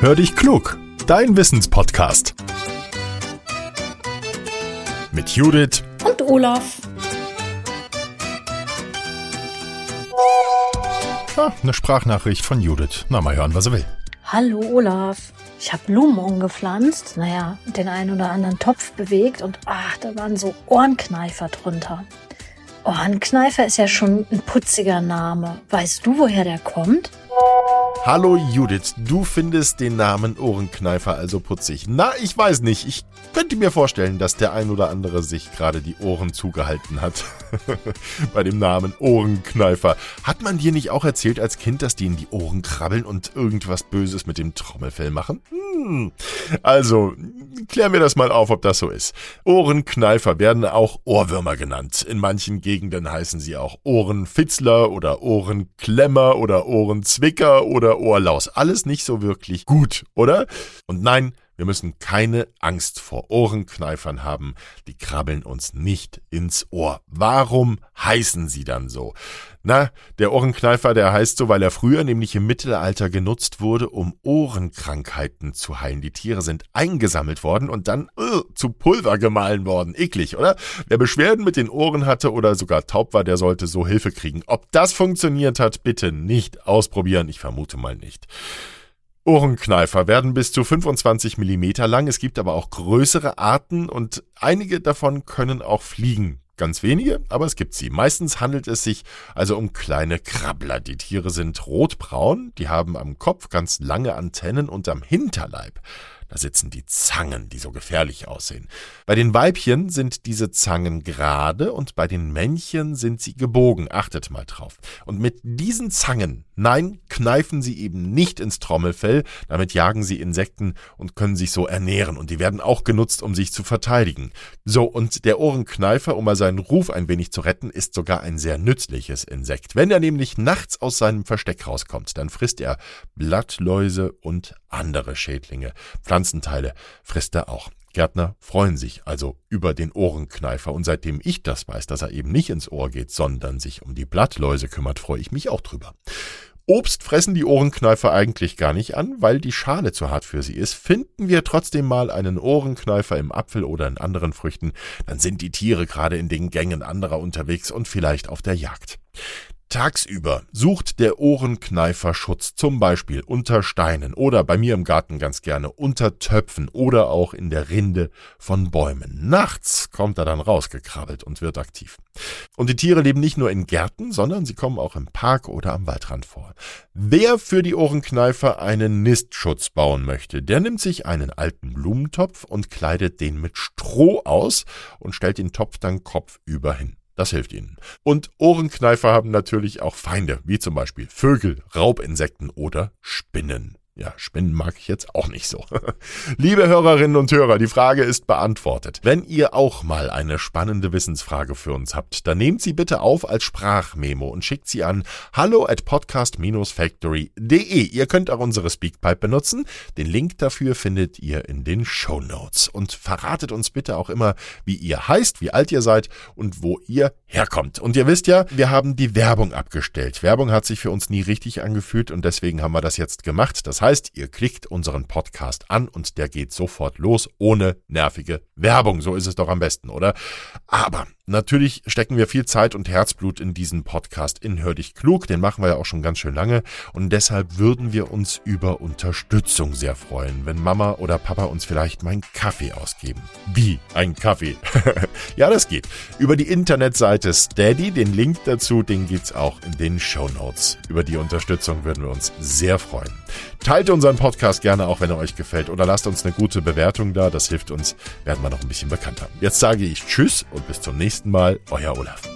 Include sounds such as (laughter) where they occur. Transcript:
Hör dich klug, dein Wissenspodcast. Mit Judith und Olaf. Ah, eine Sprachnachricht von Judith. Na, mal hören, was er will. Hallo Olaf. Ich habe Blumen umgepflanzt, naja, den einen oder anderen Topf bewegt und ach, da waren so Ohrenkneifer drunter. Ohrenkneifer ist ja schon ein putziger Name. Weißt du, woher der kommt? Hallo Judith, du findest den Namen Ohrenkneifer also putzig. Na, ich weiß nicht. Ich könnte mir vorstellen, dass der ein oder andere sich gerade die Ohren zugehalten hat. (laughs) Bei dem Namen Ohrenkneifer. Hat man dir nicht auch erzählt als Kind, dass die in die Ohren krabbeln und irgendwas Böses mit dem Trommelfell machen? Hm. Also, klär mir das mal auf, ob das so ist. Ohrenkneifer werden auch Ohrwürmer genannt. In manchen Gegenden heißen sie auch Ohrenfitzler oder Ohrenklemmer oder Ohrenzwicker oder Ohrlaus. Alles nicht so wirklich gut, oder? Und nein, wir müssen keine Angst vor Ohrenkneifern haben, die krabbeln uns nicht ins Ohr. Warum heißen sie dann so? Na, der Ohrenkneifer, der heißt so, weil er früher nämlich im Mittelalter genutzt wurde, um Ohrenkrankheiten zu heilen. Die Tiere sind eingesammelt worden und dann uh, zu Pulver gemahlen worden. Eklig, oder? Wer Beschwerden mit den Ohren hatte oder sogar taub war, der sollte so Hilfe kriegen. Ob das funktioniert hat, bitte nicht ausprobieren. Ich vermute mal nicht. Ohrenkneifer werden bis zu 25 Millimeter lang. Es gibt aber auch größere Arten und einige davon können auch fliegen. Ganz wenige, aber es gibt sie. Meistens handelt es sich also um kleine Krabbler. Die Tiere sind rotbraun, die haben am Kopf ganz lange Antennen und am Hinterleib da sitzen die Zangen, die so gefährlich aussehen. Bei den Weibchen sind diese Zangen gerade und bei den Männchen sind sie gebogen. Achtet mal drauf. Und mit diesen Zangen, nein, kneifen sie eben nicht ins Trommelfell, damit jagen sie Insekten und können sich so ernähren. Und die werden auch genutzt, um sich zu verteidigen. So, und der Ohrenkneifer, um mal seinen Ruf ein wenig zu retten, ist sogar ein sehr nützliches Insekt. Wenn er nämlich nachts aus seinem Versteck rauskommt, dann frisst er Blattläuse und andere Schädlinge. Pflanzenteile frisst er auch. Gärtner freuen sich also über den Ohrenkneifer und seitdem ich das weiß, dass er eben nicht ins Ohr geht, sondern sich um die Blattläuse kümmert, freue ich mich auch drüber. Obst fressen die Ohrenkneifer eigentlich gar nicht an, weil die Schale zu hart für sie ist. Finden wir trotzdem mal einen Ohrenkneifer im Apfel oder in anderen Früchten, dann sind die Tiere gerade in den Gängen anderer unterwegs und vielleicht auf der Jagd. Tagsüber sucht der Ohrenkneifer Schutz, zum Beispiel unter Steinen oder bei mir im Garten ganz gerne unter Töpfen oder auch in der Rinde von Bäumen. Nachts kommt er dann rausgekrabbelt und wird aktiv. Und die Tiere leben nicht nur in Gärten, sondern sie kommen auch im Park oder am Waldrand vor. Wer für die Ohrenkneifer einen Nistschutz bauen möchte, der nimmt sich einen alten Blumentopf und kleidet den mit Stroh aus und stellt den Topf dann kopfüber hin. Das hilft ihnen. Und Ohrenkneifer haben natürlich auch Feinde, wie zum Beispiel Vögel, Raubinsekten oder Spinnen. Ja, Spinnen mag ich jetzt auch nicht so. (laughs) Liebe Hörerinnen und Hörer, die Frage ist beantwortet. Wenn ihr auch mal eine spannende Wissensfrage für uns habt, dann nehmt sie bitte auf als Sprachmemo und schickt sie an hallo at podcast-factory.de. Ihr könnt auch unsere Speakpipe benutzen. Den Link dafür findet ihr in den Show Notes. Und verratet uns bitte auch immer, wie ihr heißt, wie alt ihr seid und wo ihr herkommt. Und ihr wisst ja, wir haben die Werbung abgestellt. Werbung hat sich für uns nie richtig angefühlt und deswegen haben wir das jetzt gemacht. Das heißt, ihr klickt unseren Podcast an und der geht sofort los, ohne nervige Werbung. So ist es doch am besten, oder? Aber Natürlich stecken wir viel Zeit und Herzblut in diesen Podcast in Hör dich klug, den machen wir ja auch schon ganz schön lange und deshalb würden wir uns über Unterstützung sehr freuen, wenn Mama oder Papa uns vielleicht mal einen Kaffee ausgeben. Wie ein Kaffee? (laughs) ja, das geht. Über die Internetseite Steady, den Link dazu, den gibt's auch in den Show Notes. Über die Unterstützung würden wir uns sehr freuen. Teilt unseren Podcast gerne auch, wenn er euch gefällt oder lasst uns eine gute Bewertung da, das hilft uns, werden wir noch ein bisschen bekannter. Jetzt sage ich Tschüss und bis zum nächsten Mal, euer Olaf.